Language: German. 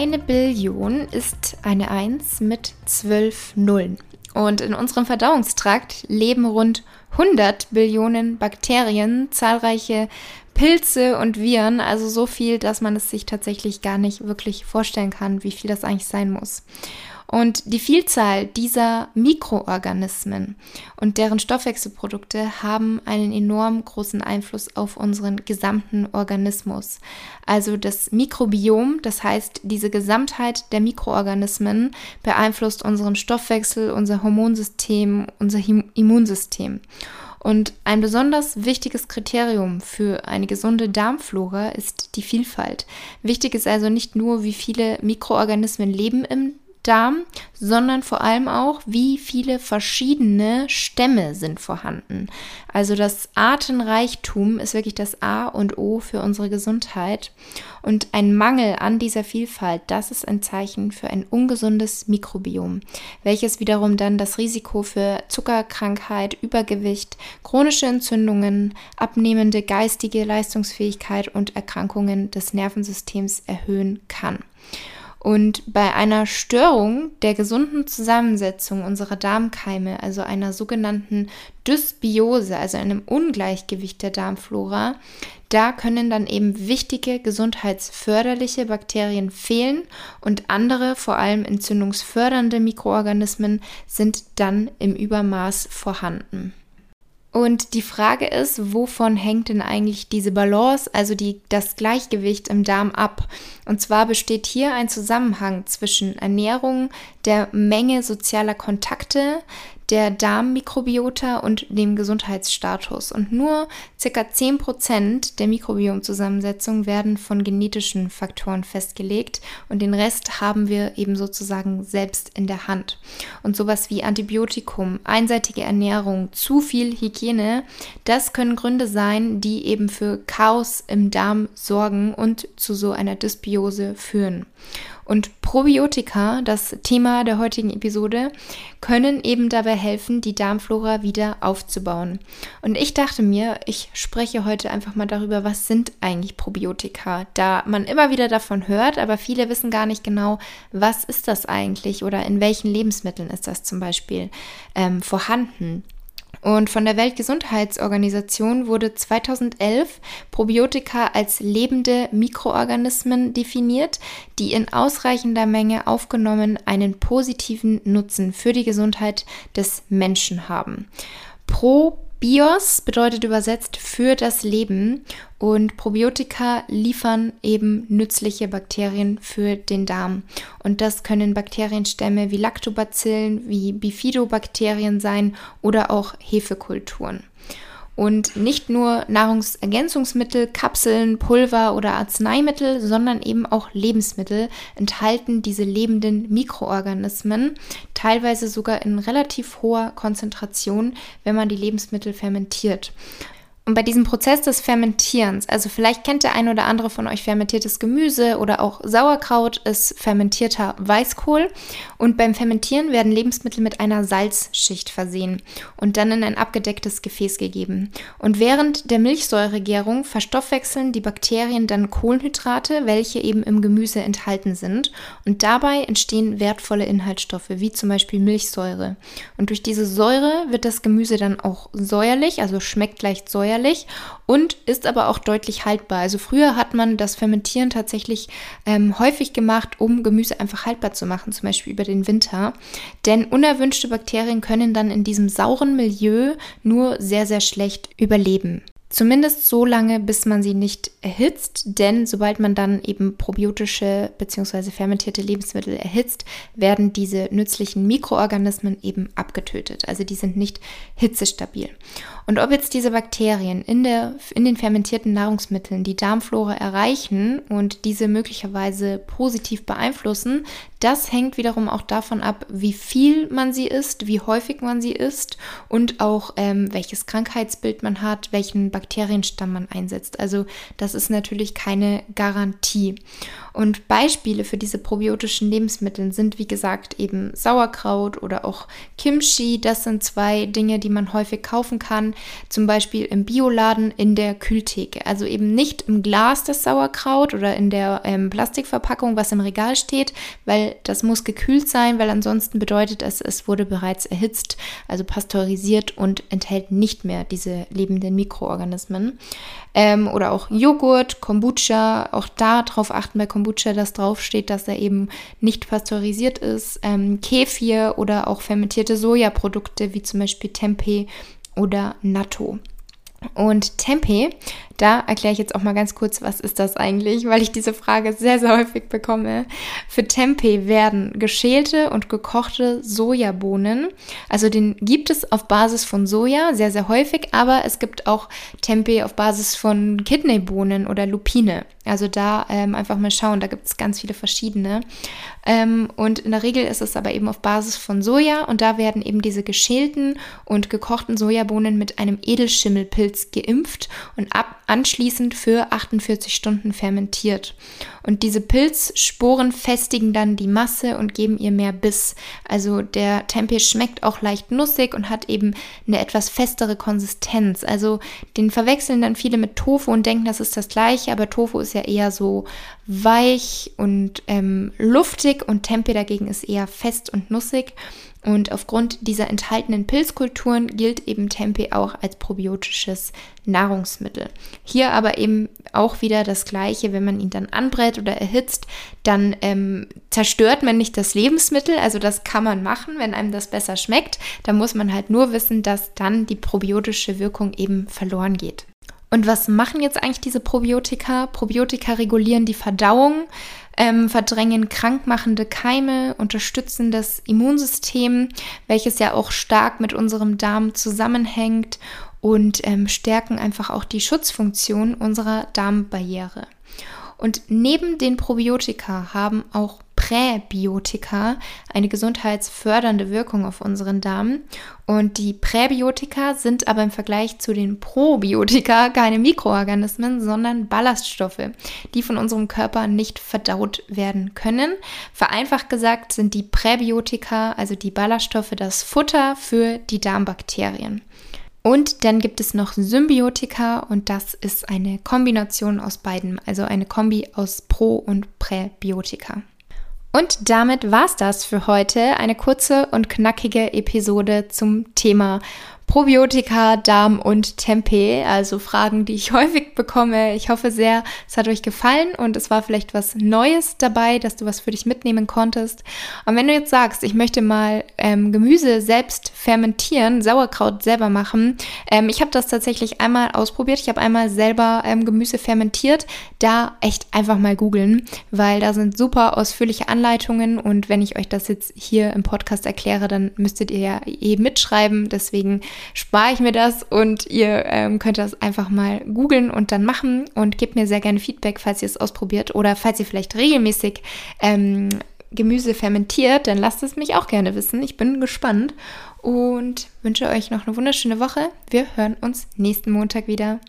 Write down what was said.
Eine Billion ist eine 1 mit 12 Nullen. Und in unserem Verdauungstrakt leben rund 100 Billionen Bakterien, zahlreiche Pilze und Viren, also so viel, dass man es sich tatsächlich gar nicht wirklich vorstellen kann, wie viel das eigentlich sein muss. Und die Vielzahl dieser Mikroorganismen und deren Stoffwechselprodukte haben einen enorm großen Einfluss auf unseren gesamten Organismus. Also das Mikrobiom, das heißt diese Gesamtheit der Mikroorganismen beeinflusst unseren Stoffwechsel, unser Hormonsystem, unser Immunsystem. Und ein besonders wichtiges Kriterium für eine gesunde Darmflora ist die Vielfalt. Wichtig ist also nicht nur, wie viele Mikroorganismen leben im Darm, sondern vor allem auch, wie viele verschiedene Stämme sind vorhanden. Also das Artenreichtum ist wirklich das A und O für unsere Gesundheit. Und ein Mangel an dieser Vielfalt, das ist ein Zeichen für ein ungesundes Mikrobiom, welches wiederum dann das Risiko für Zuckerkrankheit, Übergewicht, chronische Entzündungen, abnehmende geistige Leistungsfähigkeit und Erkrankungen des Nervensystems erhöhen kann. Und bei einer Störung der gesunden Zusammensetzung unserer Darmkeime, also einer sogenannten Dysbiose, also einem Ungleichgewicht der Darmflora, da können dann eben wichtige gesundheitsförderliche Bakterien fehlen und andere, vor allem entzündungsfördernde Mikroorganismen, sind dann im Übermaß vorhanden. Und die Frage ist, wovon hängt denn eigentlich diese Balance, also die, das Gleichgewicht im Darm ab? Und zwar besteht hier ein Zusammenhang zwischen Ernährung, der Menge sozialer Kontakte, der Darmmikrobiota und dem Gesundheitsstatus. Und nur ca. 10% der Mikrobiomzusammensetzung werden von genetischen Faktoren festgelegt und den Rest haben wir eben sozusagen selbst in der Hand. Und sowas wie Antibiotikum, einseitige Ernährung, zu viel Hygiene, das können Gründe sein, die eben für Chaos im Darm sorgen und zu so einer Dysbiose führen. Und Probiotika, das Thema der heutigen Episode, können eben dabei helfen, die Darmflora wieder aufzubauen. Und ich dachte mir, ich spreche heute einfach mal darüber, was sind eigentlich Probiotika, da man immer wieder davon hört, aber viele wissen gar nicht genau, was ist das eigentlich oder in welchen Lebensmitteln ist das zum Beispiel ähm, vorhanden. Und von der Weltgesundheitsorganisation wurde 2011 Probiotika als lebende Mikroorganismen definiert, die in ausreichender Menge aufgenommen einen positiven Nutzen für die Gesundheit des Menschen haben. Pro Bios bedeutet übersetzt für das Leben und Probiotika liefern eben nützliche Bakterien für den Darm. Und das können Bakterienstämme wie Lactobacillen, wie Bifidobakterien sein oder auch Hefekulturen. Und nicht nur Nahrungsergänzungsmittel, Kapseln, Pulver oder Arzneimittel, sondern eben auch Lebensmittel enthalten diese lebenden Mikroorganismen, teilweise sogar in relativ hoher Konzentration, wenn man die Lebensmittel fermentiert. Und bei diesem Prozess des Fermentierens, also vielleicht kennt der ein oder andere von euch fermentiertes Gemüse oder auch Sauerkraut, ist fermentierter Weißkohl. Und beim Fermentieren werden Lebensmittel mit einer Salzschicht versehen und dann in ein abgedecktes Gefäß gegeben. Und während der Milchsäuregärung verstoffwechseln die Bakterien dann Kohlenhydrate, welche eben im Gemüse enthalten sind. Und dabei entstehen wertvolle Inhaltsstoffe, wie zum Beispiel Milchsäure. Und durch diese Säure wird das Gemüse dann auch säuerlich, also schmeckt leicht säuerlich säuerlich und ist aber auch deutlich haltbar. Also früher hat man das Fermentieren tatsächlich ähm, häufig gemacht, um Gemüse einfach haltbar zu machen, zum Beispiel über den Winter. Denn unerwünschte Bakterien können dann in diesem sauren Milieu nur sehr, sehr schlecht überleben. Zumindest so lange, bis man sie nicht erhitzt, denn sobald man dann eben probiotische bzw. fermentierte Lebensmittel erhitzt, werden diese nützlichen Mikroorganismen eben abgetötet. Also die sind nicht hitzestabil. Und ob jetzt diese Bakterien in, der, in den fermentierten Nahrungsmitteln die Darmflora erreichen und diese möglicherweise positiv beeinflussen, das hängt wiederum auch davon ab, wie viel man sie isst, wie häufig man sie isst und auch ähm, welches Krankheitsbild man hat, welchen Bakterienstamm man einsetzt. Also das ist natürlich keine Garantie. Und Beispiele für diese probiotischen Lebensmittel sind, wie gesagt, eben Sauerkraut oder auch Kimchi. Das sind zwei Dinge, die man häufig kaufen kann. Zum Beispiel im Bioladen in der Kühltheke. Also eben nicht im Glas das Sauerkraut oder in der ähm, Plastikverpackung, was im Regal steht, weil das muss gekühlt sein, weil ansonsten bedeutet es, es wurde bereits erhitzt, also pasteurisiert und enthält nicht mehr diese lebenden Mikroorganismen. Ähm, oder auch Joghurt, Kombucha, auch da drauf achten bei Kombucha, dass draufsteht, dass er eben nicht pasteurisiert ist. Ähm, Kefir oder auch fermentierte Sojaprodukte wie zum Beispiel Tempeh oder Natto. Und Tempeh da erkläre ich jetzt auch mal ganz kurz, was ist das eigentlich, weil ich diese Frage sehr, sehr häufig bekomme. Für Tempeh werden geschälte und gekochte Sojabohnen, also den gibt es auf Basis von Soja sehr, sehr häufig, aber es gibt auch Tempeh auf Basis von Kidneybohnen oder Lupine. Also da ähm, einfach mal schauen, da gibt es ganz viele verschiedene. Ähm, und in der Regel ist es aber eben auf Basis von Soja und da werden eben diese geschälten und gekochten Sojabohnen mit einem Edelschimmelpilz geimpft und ab anschließend für 48 Stunden fermentiert. Und diese Pilzsporen festigen dann die Masse und geben ihr mehr Biss. Also der Tempeh schmeckt auch leicht nussig und hat eben eine etwas festere Konsistenz. Also den verwechseln dann viele mit Tofu und denken, das ist das gleiche, aber Tofu ist ja eher so weich und ähm, luftig und Tempeh dagegen ist eher fest und nussig. Und aufgrund dieser enthaltenen Pilzkulturen gilt eben Tempeh auch als probiotisches Nahrungsmittel. Hier aber eben auch wieder das Gleiche, wenn man ihn dann anbrät oder erhitzt, dann ähm, zerstört man nicht das Lebensmittel. Also das kann man machen, wenn einem das besser schmeckt. Da muss man halt nur wissen, dass dann die probiotische Wirkung eben verloren geht. Und was machen jetzt eigentlich diese Probiotika? Probiotika regulieren die Verdauung, ähm, verdrängen krankmachende Keime, unterstützen das Immunsystem, welches ja auch stark mit unserem Darm zusammenhängt und ähm, stärken einfach auch die Schutzfunktion unserer Darmbarriere. Und neben den Probiotika haben auch Präbiotika eine gesundheitsfördernde Wirkung auf unseren Darm. Und die Präbiotika sind aber im Vergleich zu den Probiotika keine Mikroorganismen, sondern Ballaststoffe, die von unserem Körper nicht verdaut werden können. Vereinfacht gesagt sind die Präbiotika, also die Ballaststoffe, das Futter für die Darmbakterien. Und dann gibt es noch Symbiotika und das ist eine Kombination aus beiden, also eine Kombi aus Pro- und Präbiotika. Und damit war's das für heute. Eine kurze und knackige Episode zum Thema Probiotika, Darm und Tempeh, also Fragen, die ich häufig bekomme. Ich hoffe sehr, es hat euch gefallen und es war vielleicht was Neues dabei, dass du was für dich mitnehmen konntest. Und wenn du jetzt sagst, ich möchte mal ähm, Gemüse selbst fermentieren, Sauerkraut selber machen, ähm, ich habe das tatsächlich einmal ausprobiert. Ich habe einmal selber ähm, Gemüse fermentiert. Da echt einfach mal googeln, weil da sind super ausführliche Anleitungen und wenn ich euch das jetzt hier im Podcast erkläre, dann müsstet ihr ja eh mitschreiben. Deswegen spare ich mir das und ihr ähm, könnt das einfach mal googeln und dann machen und gebt mir sehr gerne Feedback, falls ihr es ausprobiert oder falls ihr vielleicht regelmäßig ähm, Gemüse fermentiert, dann lasst es mich auch gerne wissen. Ich bin gespannt und wünsche euch noch eine wunderschöne Woche. Wir hören uns nächsten Montag wieder.